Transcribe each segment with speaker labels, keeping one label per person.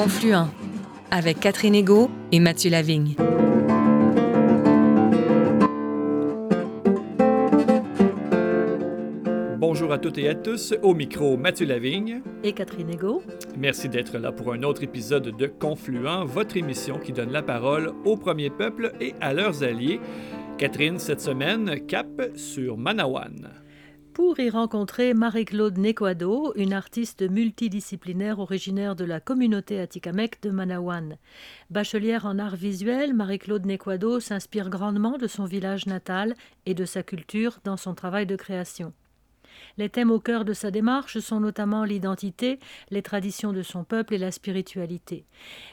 Speaker 1: Confluent avec Catherine Ego et Mathieu Lavigne.
Speaker 2: Bonjour à toutes et à tous, au micro Mathieu Lavigne
Speaker 3: et Catherine Ego.
Speaker 2: Merci d'être là pour un autre épisode de Confluent, votre émission qui donne la parole au premier peuple et à leurs alliés. Catherine, cette semaine, cap sur Manawan
Speaker 3: pour y rencontrer Marie-Claude Nequado, une artiste multidisciplinaire originaire de la communauté Atikamekw de Manawan. Bachelière en art visuel, Marie-Claude Nequado s'inspire grandement de son village natal et de sa culture dans son travail de création. Les thèmes au cœur de sa démarche sont notamment l'identité, les traditions de son peuple et la spiritualité.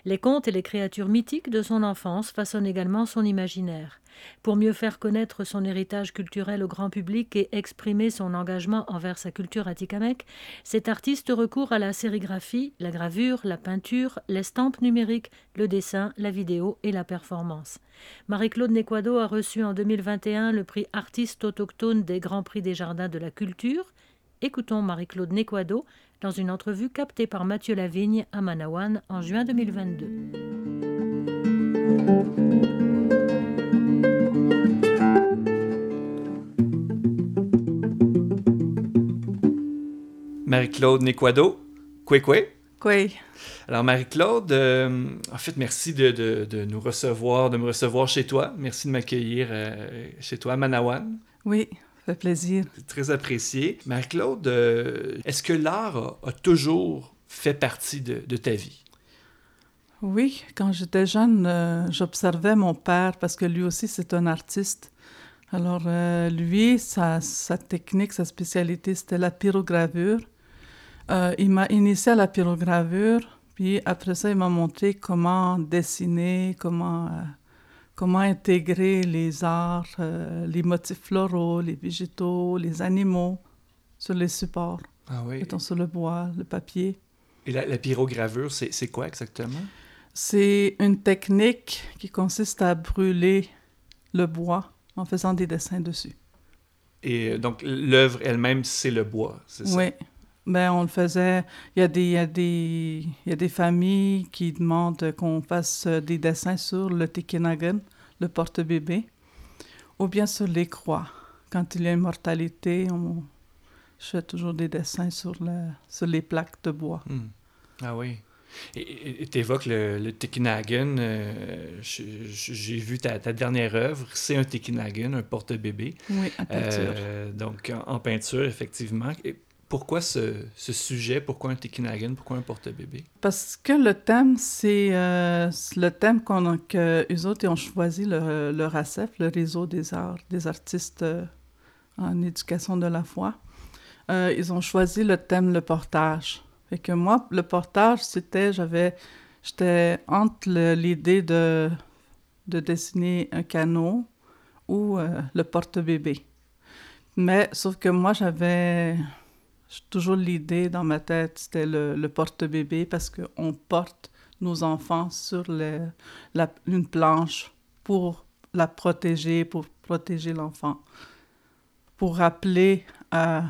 Speaker 3: Les contes et les créatures mythiques de son enfance façonnent également son imaginaire. Pour mieux faire connaître son héritage culturel au grand public et exprimer son engagement envers sa culture atikamekw, cet artiste recourt à la sérigraphie, la gravure, la peinture, l'estampe numérique, le dessin, la vidéo et la performance. Marie-Claude Nequado a reçu en 2021 le prix artiste autochtone des Grands Prix des Jardins de la Culture. Écoutons Marie-Claude Nequado dans une entrevue captée par Mathieu Lavigne à Manawan en juin 2022.
Speaker 2: Marie-Claude Nequado. Kwe
Speaker 4: Kwe.
Speaker 2: Alors, Marie-Claude, euh, en fait, merci de, nous recevoir, de me recevoir chez toi. Merci de m'accueillir euh, chez toi à Manawan.
Speaker 4: Oui, ça fait plaisir.
Speaker 2: C'est très apprécié. Marie-Claude, euh, est-ce que l'art a, toujours fait partie de, ta vie?
Speaker 4: Oui, quand j'étais jeune, j'observais mon père parce que lui aussi, c'est un artiste. Alors, lui, sa, sa, technique, sa spécialité, c'était la pyrogravure. Euh, il m'a initié à la pyrogravure, puis après ça, il m'a montré comment dessiner, comment, euh, comment intégrer les arts, euh, les motifs floraux, les végétaux, les animaux sur les supports.
Speaker 2: Ah oui.
Speaker 4: Mettons sur le bois, le papier.
Speaker 2: Et la, la pyrogravure, c'est quoi exactement?
Speaker 4: C'est une technique qui consiste à brûler le bois en faisant des dessins dessus.
Speaker 2: Et donc, l'œuvre elle-même, c'est le bois, c'est ça?
Speaker 4: Oui. Ben, on le faisait. Il y, a des, il, y a des, il y a des familles qui demandent qu'on fasse des dessins sur le Tikinagan, le porte-bébé, ou bien sur les croix. Quand il y a une mortalité, on, je fais toujours des dessins sur, le, sur les plaques de bois.
Speaker 2: Hmm. Ah oui. Et tu évoques le, le Tikinagan. Euh, j'ai vu ta, ta, dernière œuvre. C'est un Tikinagan, un porte-bébé.
Speaker 4: Oui, en peinture.
Speaker 2: Euh, donc, en, en, peinture, effectivement. Et pourquoi ce, sujet? Pourquoi un Tekinagan? Pourquoi un porte-bébé?
Speaker 4: Parce que le thème, c'est euh, le thème qu'on que eux autres ont choisi, le, le RACEF, le Réseau des arts, des artistes euh, en éducation de la foi. Euh, ils ont choisi le thème le portage. Et que moi, le portage, c'était, j'avais, j'étais entre l'idée de, de dessiner un canot ou le porte-bébé. Mais sauf que moi, j'avais toujours l'idée dans ma tête, c'était le, porte-bébé parce qu'on porte nos enfants sur la, une planche pour la protéger, pour protéger l'enfant, pour rappeler à,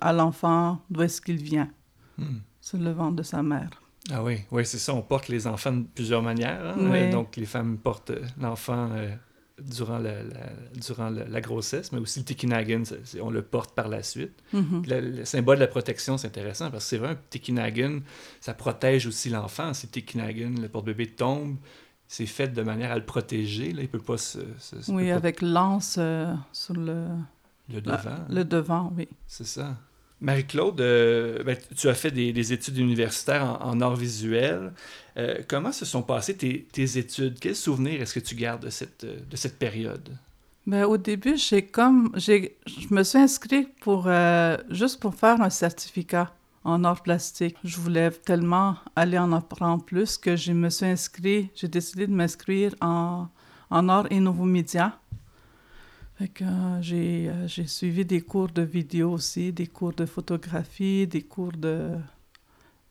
Speaker 4: à l'enfant d'où est-ce qu'il vient, hmm. sur le ventre de sa mère.
Speaker 2: Ah oui, oui, c'est ça, on porte les enfants de plusieurs manières. Hein. Donc les femmes portent l'enfant euh, durant, la, durant la, grossesse, mais aussi le Tikinagan, on le porte par la suite.
Speaker 4: Mm-hmm.
Speaker 2: le, symbole de la protection, c'est intéressant parce que c'est vrai, un Tikinagan, ça protège aussi l'enfant. Si le Tikinagan, le porte-bébé tombe, c'est fait de manière à le protéger. Là, il peut pas se...
Speaker 4: oui, avec lance euh, sur le...
Speaker 2: Le devant.
Speaker 4: le devant, oui.
Speaker 2: C'est ça. Marie-Claude, euh, ben, tu as fait des, études universitaires en, art visuel. Euh, comment se sont passées tes, études? Quels souvenirs est-ce que tu gardes de cette, de cette période?
Speaker 4: Ben, au début, j'ai comme je me suis inscrite pour euh, juste pour faire un certificat en art plastique. Je voulais tellement aller en apprendre plus que je me suis inscrite, j'ai décidé de m'inscrire en, en art et nouveaux médias euh, euh, j'ai, suivi des cours de vidéo aussi, des cours de photographie, des cours de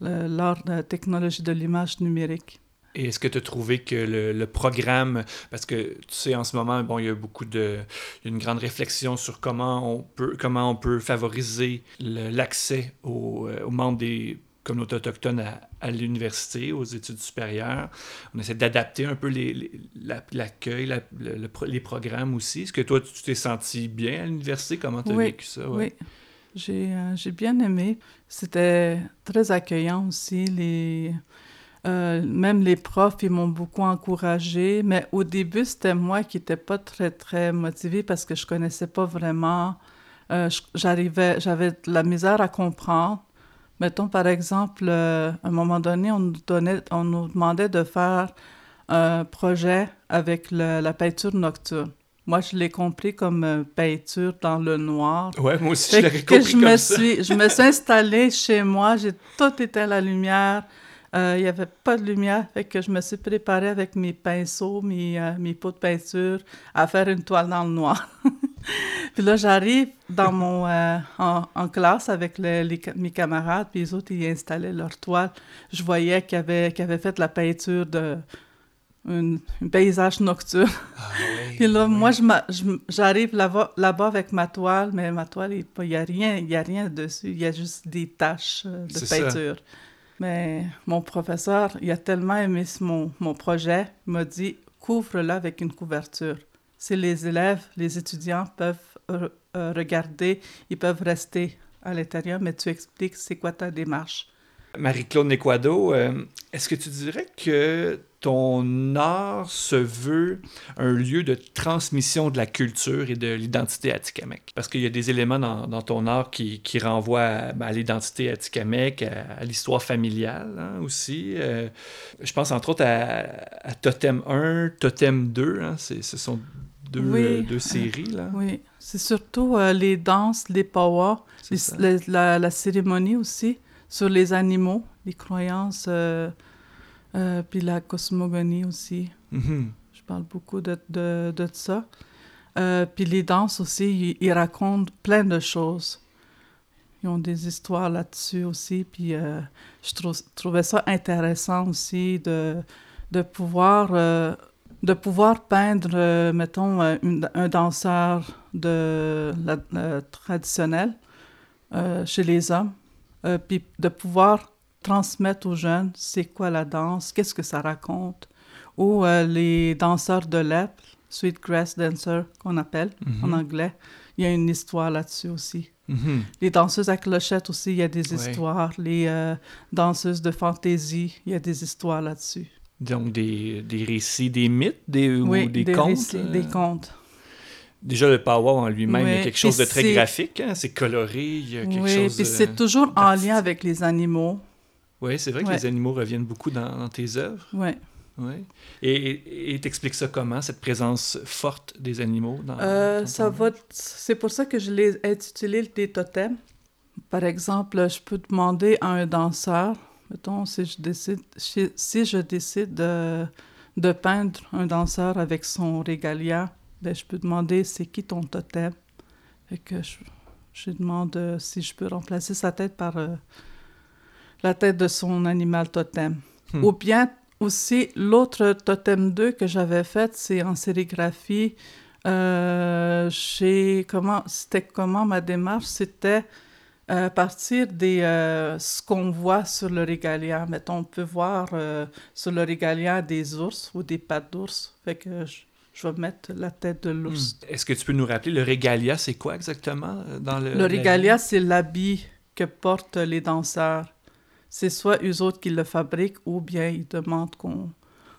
Speaker 4: l'art de la technologie de l'image numérique.
Speaker 2: Et est-ce que tu as trouvé que le, programme, parce que tu sais, en ce moment, bon, il y a beaucoup de, une grande réflexion sur comment on peut, comment on peut favoriser l'accès aux, euh, aux membres des communauté autochtone à, l'université, aux études supérieures. On essaie d'adapter un peu l'accueil, les programmes aussi. Est-ce que toi, tu t'es senti bien à l'université? Comment tu as vécu ça?
Speaker 4: Oui, euh, j'ai bien aimé. C'était très accueillant aussi. Les, euh, même les profs, ils m'ont beaucoup encouragé. Mais au début, c'était moi qui n'étais pas très, très motivée parce que je connaissais pas vraiment. Euh, j'arrivais, j'avais de la misère à comprendre. Mettons, par exemple, à un moment donné, on nous, donnait, on nous demandait de faire un projet avec la peinture nocturne. Moi, je l'ai compris comme euh, peinture dans le noir.
Speaker 2: Ouais, moi aussi, je l'ai compris
Speaker 4: je
Speaker 2: comme
Speaker 4: me
Speaker 2: ça.
Speaker 4: Suis, je me suis installée chez moi, j'ai tout éteint la lumière. Euh, il n'y avait pas de lumière, fait que je me suis préparée avec mes pinceaux, mes, euh, mes pots de peinture, à faire une toile dans le noir. puis là, j'arrive dans mon, en, en, classe avec les, mes camarades, puis les autres, ils installaient leur toile. Je voyais qu'ils avaient, qu avaient fait la peinture de un, paysage nocturne. Ah, oui, Puis là, moi, j'arrive là-bas là avec ma toile, mais ma toile, il n'y a, rien, a rien dessus. Il y a juste des taches euh, de peinture. Mais mon professeur, il a tellement aimé mon, mon projet, il m'a dit couvre-la avec une couverture. Si les élèves, les étudiants peuvent euh, regarder, ils peuvent rester à l'intérieur, mais tu expliques c'est quoi ta démarche.
Speaker 2: Marie-Claude Nequado, euh, est-ce que tu dirais que ton art se veut un lieu de transmission de la culture et de l'identité atikamekw? Parce qu'il y a des éléments dans, ton art qui, qui renvoient à, l'identité atikamekw, à, l'histoire familiale hein, aussi. Euh, je pense entre autres à, Totem 1, Totem 2. Hein, ce sont deux, euh, deux séries. Là.
Speaker 4: Oui, c'est surtout les danses, les powwows, la, la, cérémonie aussi sur les animaux, les croyances, euh, euh, puis la cosmogonie aussi. Mm-hmm. Je parle beaucoup de, de, de ça. Euh, puis les danses aussi, ils, racontent plein de choses. Ils ont des histoires là-dessus aussi. Puis je trouvais ça intéressant aussi de, de pouvoir de pouvoir peindre, mettons, un danseur de la, traditionnel chez les hommes, euh, puis de pouvoir transmettre aux jeunes c'est quoi la danse, qu'est-ce que ça raconte. Ou euh, les danseurs de l'EP, Sweetgrass Dancer qu'on appelle en mhm. anglais, il y a une histoire là-dessus aussi. Mhm. Les danseuses à clochette aussi, il y a des histoires. Les euh, danseuses de fantaisie, il y a des histoires là-dessus.
Speaker 2: Donc des, des, récits, des mythes, des, ou des, des contes? Récits,
Speaker 4: des contes.
Speaker 2: Déjà, le power en lui-même, il y a quelque chose de très graphique, hein? c'est coloré, il y a quelque oui,
Speaker 4: puis c'est toujours en lien avec les animaux.
Speaker 2: Oui, c'est vrai que les animaux reviennent beaucoup dans, tes œuvres.
Speaker 4: Oui.
Speaker 2: Oui. Et t'expliques ça comment, cette présence forte des animaux dans,
Speaker 4: euh, ça va C'est pour ça que je l'ai intitulé des totems. Par exemple, je peux demander à un danseur, mettons, si je décide, si je décide de, de peindre un danseur avec son régalia, ben, je peux demander c'est qui ton totem? Et que je, je demande euh, si je peux remplacer sa tête par euh, la tête de son animal totem. Hmm. Ou bien aussi, l'autre totem 2 que j'avais fait, c'est en sérigraphie. Euh, comment, c'était comment ma démarche? C'était à partir des ce qu'on voit sur le régalia. Mettons, on peut voir sur le régalia des ours ou des pattes d'ours. Fait que je, je vais mettre la tête de l'ours.
Speaker 2: Hmm. Est-ce que tu peux nous rappeler, le régalia, c'est quoi exactement euh, dans le...
Speaker 4: Le régalia, c'est l'habit que portent les danseurs. C'est soit eux autres qui le fabriquent ou bien ils demandent qu'on...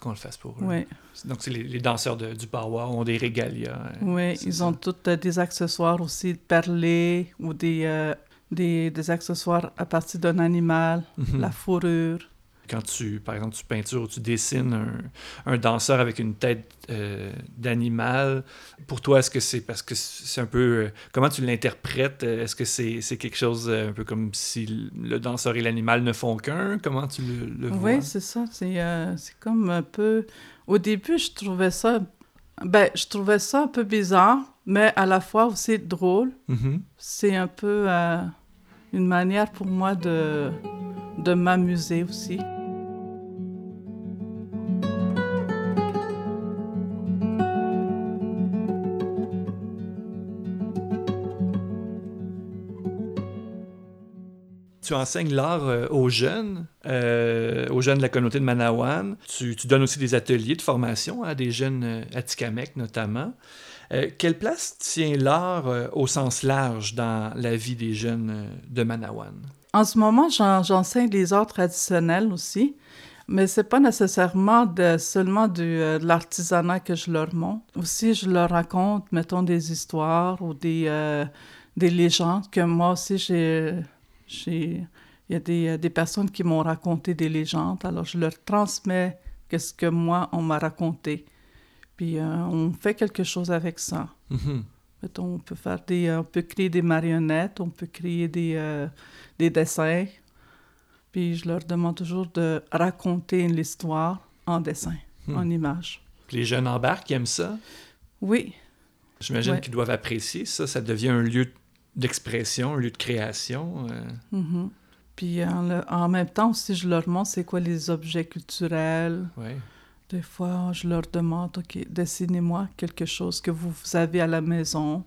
Speaker 2: Qu'on le fasse pour eux.
Speaker 4: Oui.
Speaker 2: Donc, les, danseurs du power ont des régalias. Hein,
Speaker 4: oui, ils ont tous euh, des accessoires aussi perlés ou des, euh, des, des, accessoires à partir d'un animal, mhm. la fourrure
Speaker 2: quand tu, par exemple, tu peintures ou tu dessines un, un danseur avec une tête euh, d'animal, pour toi, est-ce que c'est parce que c'est un peu... Euh, comment tu l'interprètes? Est-ce que c'est quelque chose euh, un peu comme si le danseur et l'animal ne font qu'un? Comment tu le, vois?
Speaker 4: Oui, c'est ça. C'est comme un peu... Au début, je trouvais ça... Ben, je trouvais ça un peu bizarre, mais à la fois aussi drôle. Mm-hmm. C'est un peu une manière pour moi de, de m'amuser aussi.
Speaker 2: Tu enseignes l'art euh, aux jeunes, euh, aux jeunes de la communauté de Manawan. Tu, donnes aussi des ateliers de formation à des jeunes Atikamekw notamment. Euh, quelle place tient l'art au sens large dans la vie des jeunes de Manawan?
Speaker 4: En ce moment, j'en- j'enseigne les arts traditionnels aussi, mais c'est pas nécessairement seulement de l'artisanat que je leur montre. Aussi, je leur raconte, mettons, des histoires ou des légendes que moi aussi, j'ai... j'ai- Il y a des, euh, des personnes qui m'ont raconté des légendes, alors je leur transmets ce que moi, on m'a raconté. Puis euh, on fait quelque chose avec ça.
Speaker 2: Mhm.
Speaker 4: Mettons, on peut faire des, euh, on peut créer des marionnettes, on peut créer des, euh, des dessins. Puis je leur demande toujours de raconter l'histoire en dessin,
Speaker 2: Hmm.
Speaker 4: en image.
Speaker 2: Les jeunes embarquent, ils aiment ça?
Speaker 4: Oui,
Speaker 2: J'imagine
Speaker 4: Ouais.
Speaker 2: qu'ils doivent apprécier ça. Ça devient un lieu d'expression, un lieu de création. euh.
Speaker 4: mhm. Puis en, le- en même temps aussi, je leur montre c'est quoi les objets culturels.
Speaker 2: Ouais.
Speaker 4: Des fois, je leur demande, OK, dessinez-moi quelque chose que vous, vous avez à la maison,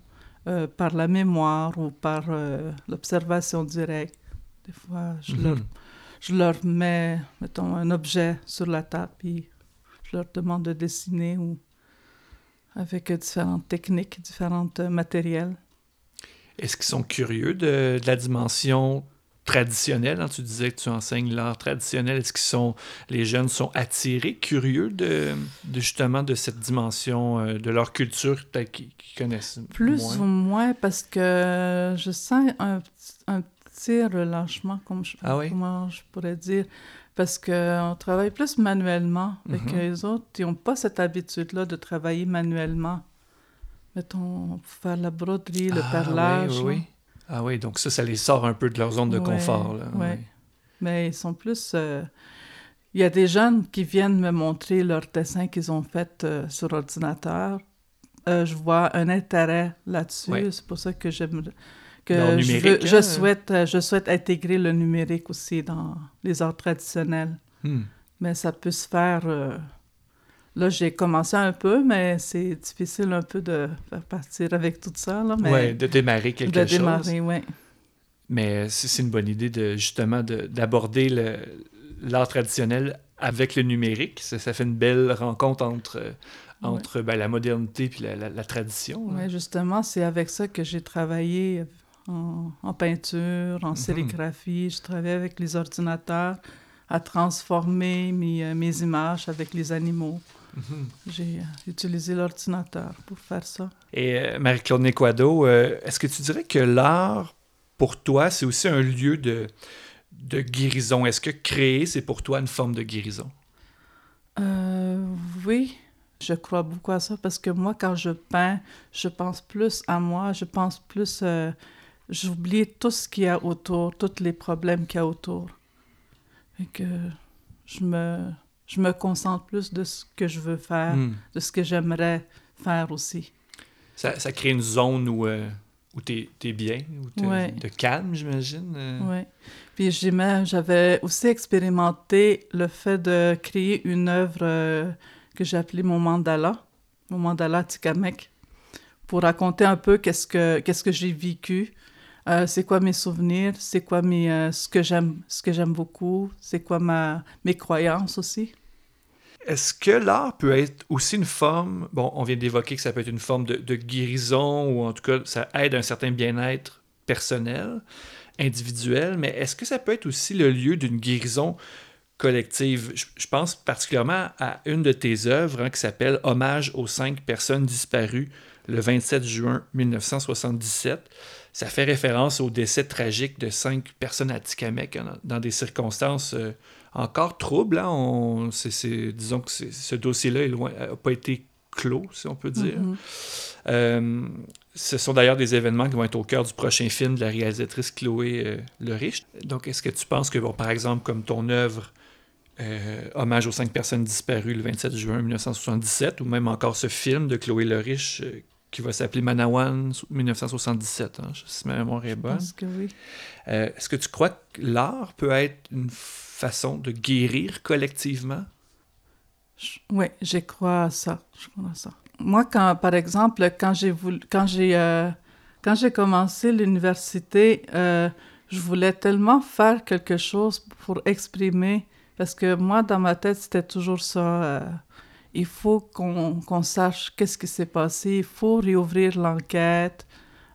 Speaker 4: euh, par la mémoire ou par euh, l'observation directe. Des fois, je, leur,
Speaker 2: Mhm.
Speaker 4: je leur mets, mettons, un objet sur la table, puis je leur demande de dessiner ou avec différentes techniques, différents matériels.
Speaker 2: Est-ce qu'ils sont curieux de, de la dimension traditionnelle? hein? Tu disais que tu enseignes l'art traditionnel. Est-ce qu'ils sont, les jeunes sont attirés, curieux de, de justement de cette dimension euh, de leur culture qu'ils connaissent
Speaker 4: Plus
Speaker 2: moins?
Speaker 4: ou moins parce que je sens un, petit- un petit relâchement, comme je,
Speaker 2: Ah oui?
Speaker 4: comment je pourrais dire, parce qu'on travaille plus manuellement avec
Speaker 2: Mhm.
Speaker 4: les autres. Ils n'ont pas cette habitude-là de travailler manuellement. Mettons, pour faire la broderie, le
Speaker 2: Ah,
Speaker 4: perlage.
Speaker 2: oui, oui, oui. Ah oui, donc ça, ça les sort un peu de leur zone de
Speaker 4: Ouais,
Speaker 2: confort. Là.
Speaker 4: ouais. Mais ils sont plus... euh, Il y a des jeunes qui viennent me montrer leurs dessins qu'ils ont faits euh, sur ordinateur. Euh, je vois un intérêt là-dessus.
Speaker 2: Ouais.
Speaker 4: C'est pour ça que j'aime... Que je, je
Speaker 2: hein?
Speaker 4: souhaite, je souhaite intégrer le numérique aussi dans les arts traditionnels.
Speaker 2: Hmm.
Speaker 4: Mais ça peut se faire... Là, j'ai commencé un peu, mais c'est difficile un peu de faire partir avec tout ça. Là, mais
Speaker 2: Ouais, de démarrer quelque
Speaker 4: de
Speaker 2: chose.
Speaker 4: démarrer, oui.
Speaker 2: Mais c'est une bonne idée de justement de- d'aborder l'art traditionnel avec le numérique. Ça, ça fait une belle rencontre entre, entre ben, la modernité puis la, la- la tradition. là.
Speaker 4: Oui, justement, c'est avec ça que j'ai travaillé en, en peinture, en
Speaker 2: Mhm.
Speaker 4: sérigraphie. Je travaillais avec les ordinateurs à transformer mes, euh, mes images avec les animaux.
Speaker 2: Mhm.
Speaker 4: J'ai euh, utilisé l'ordinateur pour faire ça.
Speaker 2: Et euh, Marie-Claude Nequado, euh, est-ce que tu dirais que l'art, pour toi, c'est aussi un lieu de, de guérison? Est-ce que créer, c'est pour toi une forme de guérison?
Speaker 4: Euh, oui, je crois beaucoup à ça parce que moi, quand je peins, je pense plus à moi, je pense plus... euh, J'oublie tout ce qu'il y a autour, tous les problèmes qu'il y a autour. Et que je me, je me concentre plus de ce que je veux faire,
Speaker 2: Hmm.
Speaker 4: de ce que j'aimerais faire aussi.
Speaker 2: Ça, ça crée une zone où, euh, où tu es, bien, où tu
Speaker 4: Ouais.
Speaker 2: de calme, j'imagine. euh.
Speaker 4: Oui. Puis j'avais aussi expérimenté le fait de créer une œuvre euh, que j'ai appelée mon mandala, mon mandala Tikamek, pour raconter un peu qu'est-ce que qu'est-ce que j'ai vécu, euh, c'est quoi mes souvenirs, c'est quoi euh, ce que j'aime ce que j'aime beaucoup, c'est quoi ma mes croyances aussi?
Speaker 2: Est-ce que l'art peut être aussi une forme, bon, on vient d'évoquer que ça peut être une forme de, guérison, ou en tout cas, ça aide à un certain bien-être personnel, individuel, mais est-ce que ça peut être aussi le lieu d'une guérison collective? Je, je pense particulièrement à une de tes œuvres hein, qui s'appelle Hommage aux cinq personnes disparues le 27 juin 1977. Ça fait référence au décès tragique de cinq personnes à Tikamek hein, dans des circonstances euh, encore troubles. hein. On, c'est- disons que ce dossier-là n'a pas été clos, si on peut dire.
Speaker 4: Mhm.
Speaker 2: Euh, ce sont d'ailleurs des événements qui vont être au cœur du prochain film de la réalisatrice Chloé euh, Le Riche. Donc, est-ce que tu penses que, bon, par exemple, comme ton œuvre euh, Hommage aux cinq personnes disparues le 27 juin 1977, ou même encore ce film de Chloé Le Riche qui va s'appeler Manawan 1977, hein, si ma mémoire est
Speaker 4: Je
Speaker 2: bonne.
Speaker 4: pense que oui.
Speaker 2: Euh, Est-ce que tu crois que l'art peut être une façon de guérir collectivement?
Speaker 4: Oui, je crois à ça. Je crois à ça. Moi, quand, par exemple, quand j'ai voulu, quand j'ai, euh, quand j'ai commencé l'université, euh, je voulais tellement faire quelque chose pour exprimer, parce que moi, dans ma tête, c'était toujours ça. Il faut qu'on sache qu'est-ce qui s'est passé, il faut réouvrir l'enquête.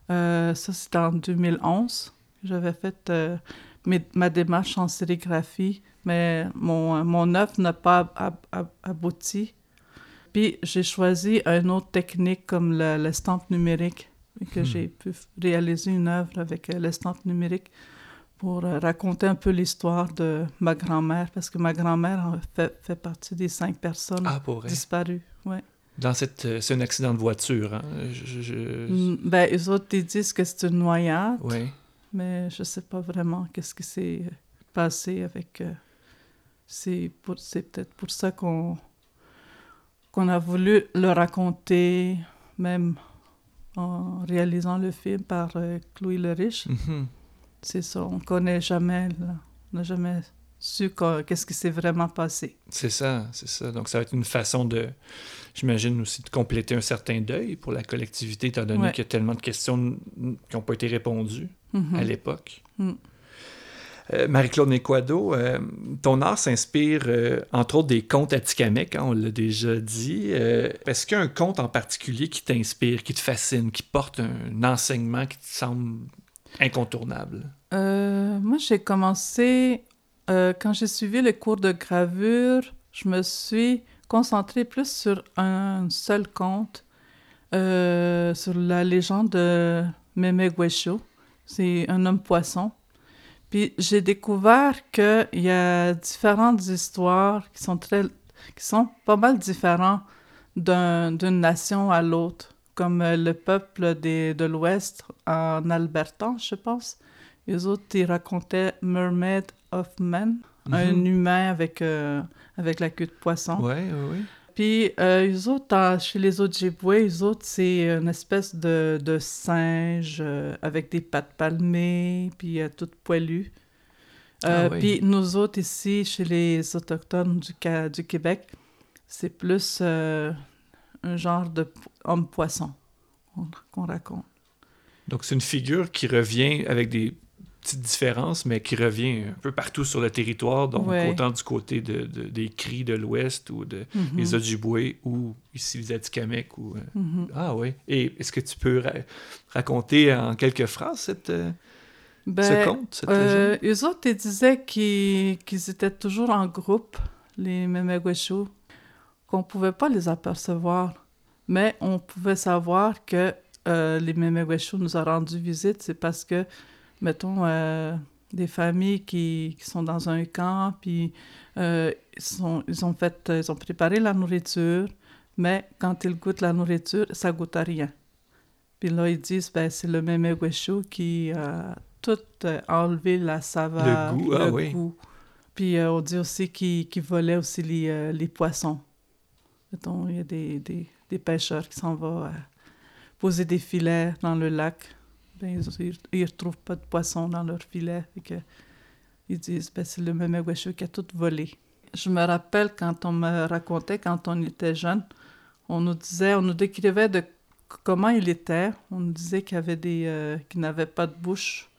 Speaker 4: Euh, ça, c'était en 2011. J'avais fait euh, mes- ma démarche en sérigraphie, mais mon, mon œuvre n'a pas ab- ab- abouti. Puis j'ai choisi une autre technique comme le- l'estampe numérique, et que
Speaker 2: Hmm.
Speaker 4: j'ai pu réaliser une œuvre avec euh, l'estampe numérique pour euh, raconter un peu l'histoire de ma grand-mère, parce que ma grand-mère fait, fait partie des cinq personnes
Speaker 2: Ah,
Speaker 4: disparues. Ouais.
Speaker 2: Dans cette, euh, c'est un accident de voiture. Hein? Je, je-
Speaker 4: Mm, Ben, eux autres, ils disent que c'est une noyade,
Speaker 2: Ouais.
Speaker 4: mais je sais pas vraiment qu'est-ce qui s'est passé avec... euh, c'est pour- c'est peut-être pour ça qu'on qu'on a voulu le raconter, même en réalisant le film par euh, Chloé Le Riche.
Speaker 2: Mhm.
Speaker 4: C'est ça, on connaît jamais, là. on n'a jamais su qu'est-ce qui s'est vraiment passé.
Speaker 2: C'est ça, c'est ça. Donc, ça va être une façon de, j'imagine aussi, de compléter un certain deuil pour la collectivité, étant donné
Speaker 4: Ouais.
Speaker 2: qu'il y a tellement de questions qui n'ont pas été répondues
Speaker 4: Mhm.
Speaker 2: à l'époque.
Speaker 4: Mm.
Speaker 2: Euh, Marie-Claude Nequado, euh, ton art s'inspire euh, entre autres des contes atikamekw, hein, on l'a déjà dit. Est-ce qu'il y a un conte en particulier qui t'inspire, qui te fascine, qui porte un enseignement qui te semble incontournable?
Speaker 4: Euh, moi, j'ai commencé, euh, quand j'ai suivi les cours de gravure, je me suis concentrée plus sur un seul conte, euh, sur la légende de Meme Guesho. C'est un homme poisson. Puis j'ai découvert qu'il y a différentes histoires qui sont, très, qui sont pas mal différentes d'un- d'une nation à l'autre, comme euh, le peuple des, de l'Ouest en Alberta, je pense. Les autres, ils racontaient Mermaid of Man, un
Speaker 2: Mhm.
Speaker 4: humain avec, euh, avec la queue de poisson.
Speaker 2: Oui, oui, oui.
Speaker 4: Puis euh, les autres, en- chez les Ojibwe, les autres, c'est une espèce de, de singe euh, avec des pattes palmées, puis euh, tout poilu. Euh,
Speaker 2: Ah oui.
Speaker 4: Puis nous autres, ici, chez les Autochtones du, du Québec, c'est plus un genre de po- homme-poisson qu'on raconte.
Speaker 2: Donc, c'est une figure qui revient avec des petites différences, mais qui revient un peu partout sur le territoire, donc
Speaker 4: Ouais.
Speaker 2: autant du côté de, de- des cris de l'Ouest ou de,
Speaker 4: Mhm.
Speaker 2: les Ojibwe ou ici les Atikamekw. Ou, euh,
Speaker 4: Mhm.
Speaker 2: Ah oui. Et est-ce que tu peux ra- raconter en quelques phrases cette, euh, ce
Speaker 4: Ben,
Speaker 2: conte, cette
Speaker 4: Euh, eux autres, ils disaient qu'ils qu'ils étaient toujours en groupe, les Memegwesho, qu'on pouvait pas les apercevoir. Mais on pouvait savoir que euh, les Memegwesho nous ont rendu visite, c'est parce que, mettons, euh, des familles qui, qui sont dans un camp, puis euh, ils, sont, ils, ont fait, ils ont préparé la nourriture, mais quand ils goûtent la nourriture, ça goûte à rien. Puis là, ils disent, ben, c'est le Memegwesho qui a tout euh, enlevé la saveur,
Speaker 2: Le goût, ah oui.
Speaker 4: Puis on dit aussi qu'ils qu'ils volaient aussi les, les poissons. Mettons, il y a des, des, pêcheurs qui s'en vont euh, poser des filets dans le lac. Ben, ils ne retrouvent pas de poissons dans leurs filets. Ils disent, ben, c'est le Memegwesho qui a tout volé. Je me rappelle quand on me racontait, quand on était jeune, on nous disait, on nous décrivait de comment il était. On nous disait qu'il avait des, euh, qu'il n'avait pas de bouche.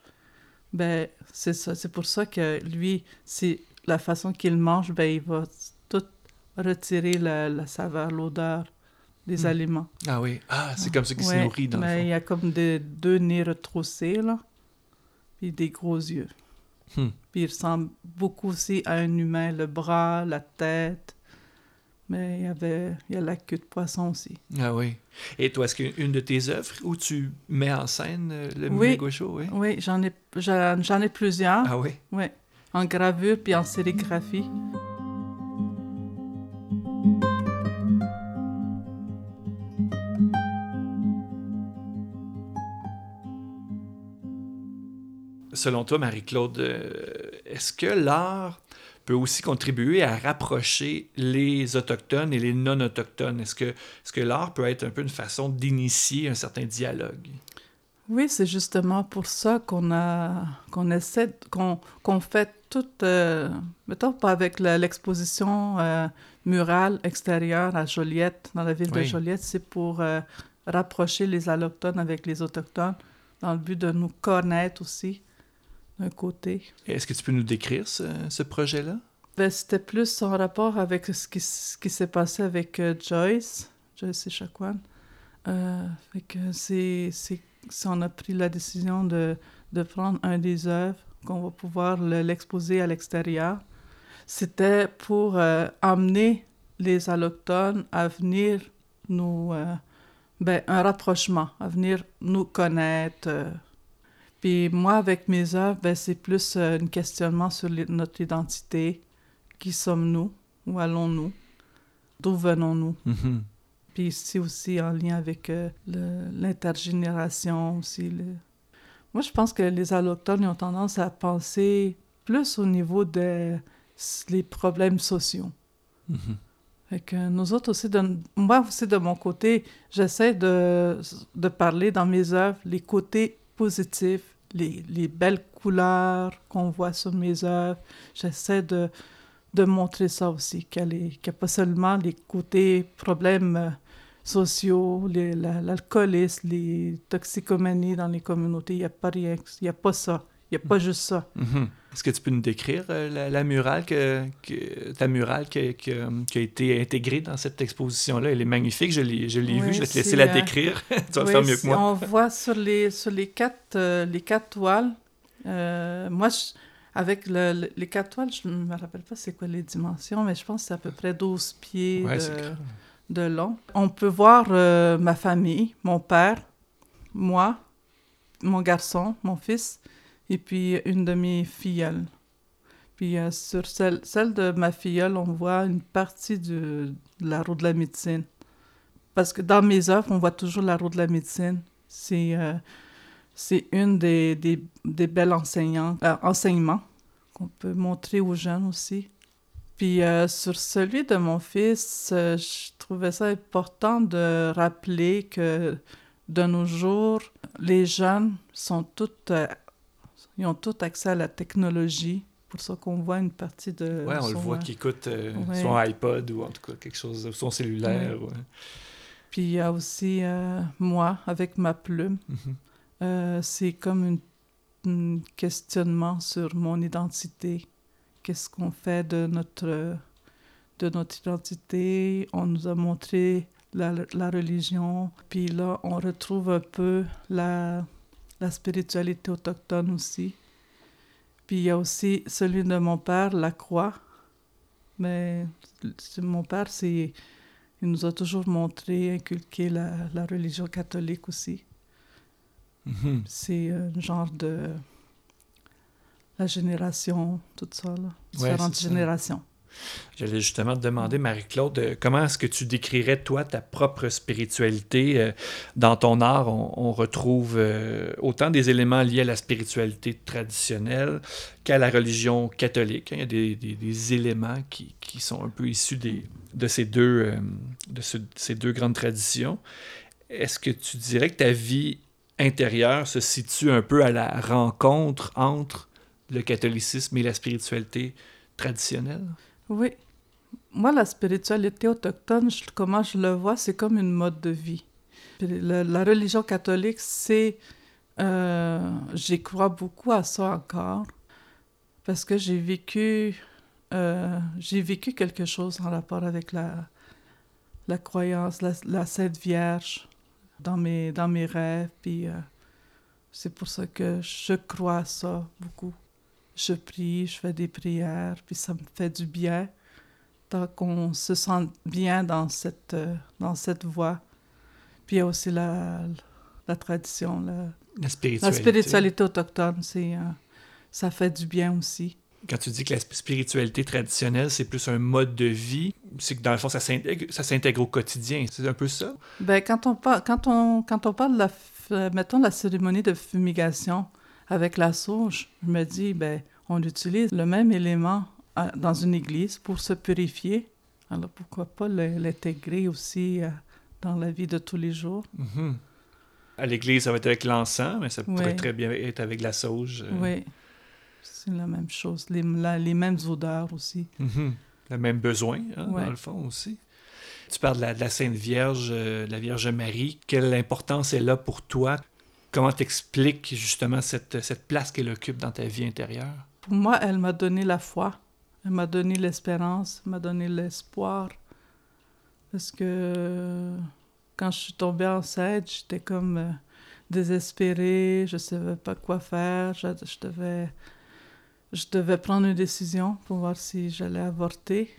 Speaker 4: Ben, c'est ça. C'est pour ça que lui, c'est la façon qu'il mange, ben, il va retirer la, la saveur, l'odeur des
Speaker 2: Hmm.
Speaker 4: aliments.
Speaker 2: Ah oui. Ah, c'est comme ça qu'il se
Speaker 4: Ouais,
Speaker 2: nourrit dans
Speaker 4: mais il
Speaker 2: le
Speaker 4: y a comme des, deux nez retroussés, là, puis des gros yeux.
Speaker 2: Hmm.
Speaker 4: Puis il ressemble beaucoup aussi à un humain, le bras, la tête. Mais il y avait il y a la queue de poisson aussi.
Speaker 2: fond. Ah oui. Et toi, est-ce qu'une de tes œuvres où tu mets en scène euh, le
Speaker 4: Oui.
Speaker 2: Memegwesho, oui?
Speaker 4: Oui, j'en ai, j'en j'en ai plusieurs.
Speaker 2: Ah oui?
Speaker 4: Oui, en gravure puis en sérigraphie.
Speaker 2: Selon toi, Marie-Claude, euh, est-ce que l'art peut aussi contribuer à rapprocher les autochtones et les non-autochtones? Est-ce que, est que l'art peut être un peu une façon d'initier un certain dialogue?
Speaker 4: Oui, c'est justement pour ça qu'on a qu'on essaie qu'on qu'on fait toute euh, mettons pas avec l'exposition euh, murale extérieure à Joliette dans la ville de. Joliette, c'est pour euh, rapprocher les allochtones avec les autochtones dans le but de nous connaître aussi d'un côté.
Speaker 2: Est-ce que tu peux nous décrire ce, ce projet-là?
Speaker 4: Ben, c'était plus en rapport avec ce qui, ce qui s'est passé avec euh, Joyce, Joyce Echaquan. Euh, fait que c'est, c'est, on a pris la décision de, de prendre un des œuvres qu'on va pouvoir le, l'exposer à l'extérieur. C'était pour euh, amener les allochtones à venir nous... Euh, ben, un rapprochement, à venir nous connaître. Puis moi, avec mes œuvres, ben, c'est plus euh, un questionnement sur les- notre identité. Qui sommes-nous? Où allons-nous? D'où venons-nous?
Speaker 2: Mhm.
Speaker 4: Puis c'est aussi en lien avec euh, l'intergénération aussi. le- Moi, je pense que les allochtones ont tendance à penser plus au niveau des les problèmes sociaux.
Speaker 2: Mhm.
Speaker 4: Fait que nous autres aussi, de, moi aussi de mon côté, j'essaie de, de parler dans mes œuvres les côtés positifs, les, les belles couleurs qu'on voit sur mes œuvres. J'essaie de, de montrer ça aussi, qu'il n'y a, pas seulement les côtés problèmes euh, sociaux, la- l'alcoolisme, les toxicomanies dans les communautés. Il n'y a pas rien, il n'y a pas ça. Il n'y a pas juste ça.
Speaker 2: Mhm. Est-ce que tu peux nous décrire euh, la, la murale, que, que- ta murale que- que- qui a été intégrée dans cette exposition-là? Elle est magnifique, je l'ai, je l'ai
Speaker 4: Oui,
Speaker 2: vue, je vais te laisser la
Speaker 4: euh,
Speaker 2: décrire. tu vas
Speaker 4: Oui,
Speaker 2: faire mieux que moi.
Speaker 4: On voit sur les, sur les, quatre, euh, les quatre toiles. euh, moi, je- avec le- le- les quatre toiles, je ne me rappelle pas c'est quoi les dimensions, mais je pense que c'est à peu près 12 pieds
Speaker 2: Ouais,
Speaker 4: de, long. On peut voir euh, ma famille, mon père, moi, mon garçon, mon fils, et puis une de mes filleules. Puis euh, sur celle, celle de ma filleule, on voit une partie de la roue de la médecine. Parce que dans mes œuvres, on voit toujours la roue de la médecine. C'est euh, c'est une des, des, des belles enseignants, euh, enseignements qu'on peut montrer aux jeunes aussi. Puis euh, sur celui de mon fils, je trouvais ça important de rappeler que de nos jours, les jeunes sont toutes, ils ont tout accès à la technologie. Pour ça qu'on voit une partie de.
Speaker 2: Ouais, on le voit
Speaker 4: euh,
Speaker 2: qu'il écoute euh,
Speaker 4: ouais.
Speaker 2: son iPod ou en tout cas quelque chose, son cellulaire. ouais.
Speaker 4: Puis il y a aussi euh, moi avec ma plume.
Speaker 2: Mhm.
Speaker 4: Euh, c'est comme un questionnement sur mon identité. Qu'est-ce qu'on fait de notre, de notre identité? On nous a montré la, la religion. Puis là, on retrouve un peu la, la spiritualité autochtone aussi. Puis il y a aussi celui de mon père, la croix. Mais mon père, c'est, il nous a toujours montré, inculqué la, la religion catholique aussi.
Speaker 2: Mhm.
Speaker 4: C'est un genre de. La génération, tout ça, là.
Speaker 2: Ouais,
Speaker 4: Différentes
Speaker 2: ça. J'allais justement te demander, Marie-Claude, euh, comment est-ce que tu décrirais, toi, ta propre spiritualité? Euh, Dans ton art, on, retrouve euh, autant des éléments liés à la spiritualité traditionnelle qu'à la religion catholique. hein. Il y a des, éléments qui, sont un peu issus de, ces deux grandes traditions. Est-ce que tu dirais que ta vie intérieure se situe un peu à la rencontre entre le catholicisme et la spiritualité traditionnelle?
Speaker 4: Oui. Moi, la spiritualité autochtone, comment je le vois, c'est comme une mode de vie. La religion catholique, c'est... euh, J'y crois beaucoup à ça encore. Parce que j'ai vécu... euh, j'ai vécu quelque chose en rapport avec la, la croyance, la, la Sainte Vierge dans mes, dans mes rêves. Puis euh, c'est pour ça que je crois à ça beaucoup. Je prie, je fais des prières, puis ça me fait du bien. Tant qu'on se sent bien dans cette, euh, dans cette voie. Puis il y a aussi la, la tradition, la,
Speaker 2: La
Speaker 4: la
Speaker 2: spiritualité.
Speaker 4: spiritualité autochtone, c'est, euh, ça fait du bien aussi.
Speaker 2: Quand tu dis que la sp- spiritualité traditionnelle, c'est plus un mode de vie, c'est que dans le fond, ça s'intègre, ça s'intègre au quotidien. C'est un peu ça?
Speaker 4: Ben, quand on, par- quand on, quand on parle de la, mettons, la cérémonie de fumigation avec la sauge, je me dis, ben, on utilise le même élément euh, dans une église pour se purifier. Alors pourquoi pas l'intégrer aussi euh, dans la vie de tous les jours?
Speaker 2: Mhm. À l'église, ça va être avec l'encens, mais ça pourrait très bien être avec la sauge. euh,
Speaker 4: Oui, c'est la même chose. Les, la- les mêmes odeurs aussi.
Speaker 2: mhm. Le même besoin, hein,
Speaker 4: Ouais.
Speaker 2: dans le fond aussi. Tu parles de la, de la Sainte Vierge, euh, de la Vierge Marie. Quelle importance elle a pour toi? comment t'expliques justement cette, cette place qu'elle occupe dans ta vie intérieure?
Speaker 4: Pour moi, elle m'a donné la foi, elle m'a donné l'espérance, elle m'a donné l'espoir. Parce que quand je suis tombée enceinte, j'étais comme euh, désespérée, je ne savais pas quoi faire, je, devais, prendre une décision pour voir si j'allais avorter.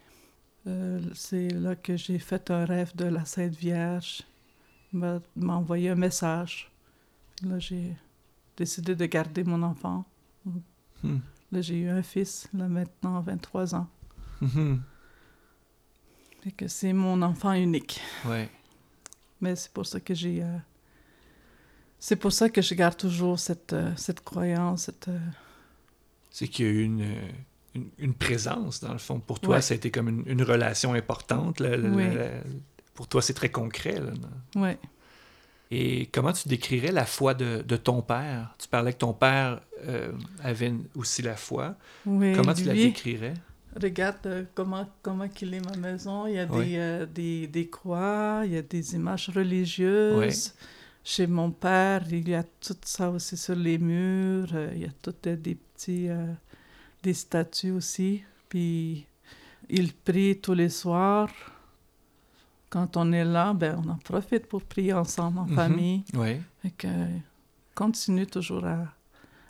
Speaker 4: Euh, c'est là que j'ai fait un rêve de la Sainte Vierge. M'a m'a envoyé un message. Là, j'ai décidé de garder mon enfant.
Speaker 2: Hmm.
Speaker 4: Là, j'ai eu un fils, là, maintenant 23 ans.
Speaker 2: Mhm.
Speaker 4: Fait que c'est mon enfant unique.
Speaker 2: Ouais.
Speaker 4: Mais c'est pour ça que j'ai... euh, c'est pour ça que je garde toujours cette, euh, cette croyance, cette... euh,
Speaker 2: C'est qu'il y a eu une, une, une présence, dans le fond. Pour toi,
Speaker 4: Ouais.
Speaker 2: ça a été comme une, une relation importante. là,
Speaker 4: Oui.
Speaker 2: la- pour toi, c'est très concret.
Speaker 4: ouais.
Speaker 2: Et comment tu décrirais la foi de, de ton père? Tu parlais que ton père euh, avait aussi la foi.
Speaker 4: Oui,
Speaker 2: comment tu la décrirais?
Speaker 4: Regarde euh, comment, comment qu'il est ma maison. Il y a
Speaker 2: Oui.
Speaker 4: des, euh, des, des croix, il y a des images religieuses.
Speaker 2: Oui.
Speaker 4: Chez mon père, il y a tout ça aussi sur les murs. il y a toutes des petits... euh, des statues aussi. Puis il prie tous les soirs. Quand on est là, ben, on en profite pour prier ensemble en
Speaker 2: Mhm.
Speaker 4: famille.
Speaker 2: Oui.
Speaker 4: Fait que euh, continue toujours à,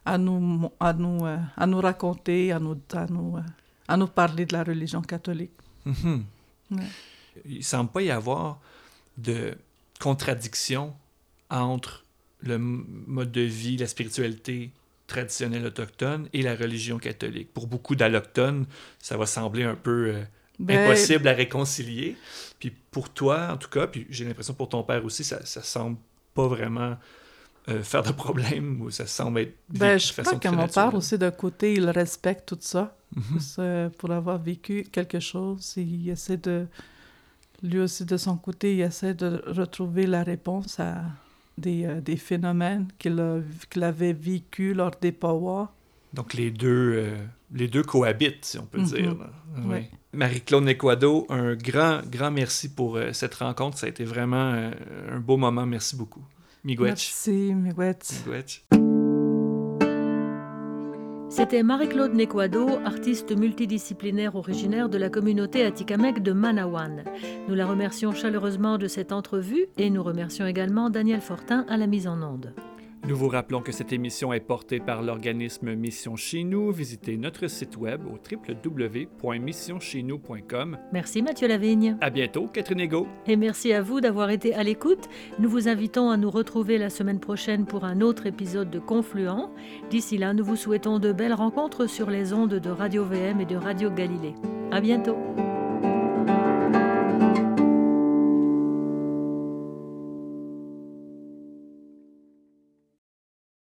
Speaker 4: à, nous, à, nous, euh, à nous raconter, à nous, à, nous, euh, à nous parler de la religion catholique.
Speaker 2: Mhm.
Speaker 4: Ouais.
Speaker 2: Il semble pas y avoir de contradiction entre le mode de vie, la spiritualité traditionnelle autochtone et la religion catholique. Pour beaucoup d'allochtones, ça va sembler un peu
Speaker 4: Ben,
Speaker 2: impossible à réconcilier. Puis pour toi, en tout cas, puis j'ai l'impression pour ton père aussi, ça, ça semble pas vraiment euh, faire de problème ou ça semble être.
Speaker 4: Ben, je
Speaker 2: de
Speaker 4: crois que mon père aussi, d'un côté, il respecte tout ça.
Speaker 2: Mhm.
Speaker 4: Euh, pour avoir vécu quelque chose, il essaie de... Lui aussi, de son côté, il essaie de retrouver la réponse à des, euh, des phénomènes qu'il qu'il avait vécu lors des powwows.
Speaker 2: Donc les deux, euh, les deux cohabitent, si on peut
Speaker 4: Mhm.
Speaker 2: dire. là. Oui. Marie-Claude Nequado, un grand, grand merci pour euh, cette rencontre. Ça a été vraiment euh, un beau moment. Merci beaucoup. Miigwech.
Speaker 4: Merci, Miigwech.
Speaker 2: Miigwech.
Speaker 3: C'était Marie-Claude Nequado, artiste multidisciplinaire originaire de la communauté atikamekw de Manawan. Nous la remercions chaleureusement de cette entrevue et nous remercions également Daniel Fortin à la mise en onde.
Speaker 2: Nous vous rappelons que cette émission est portée par l'organisme Mission Chez Nous. Visitez notre site web au www.missioncheznous.com.
Speaker 3: Merci Mathieu Lavigne.
Speaker 2: À bientôt, Catherine Ego.
Speaker 3: Et merci à vous d'avoir été à l'écoute. Nous vous invitons à nous retrouver la semaine prochaine pour un autre épisode de Confluent. D'ici là, nous vous souhaitons de belles rencontres sur les ondes de Radio VM et de Radio Galilée. À bientôt.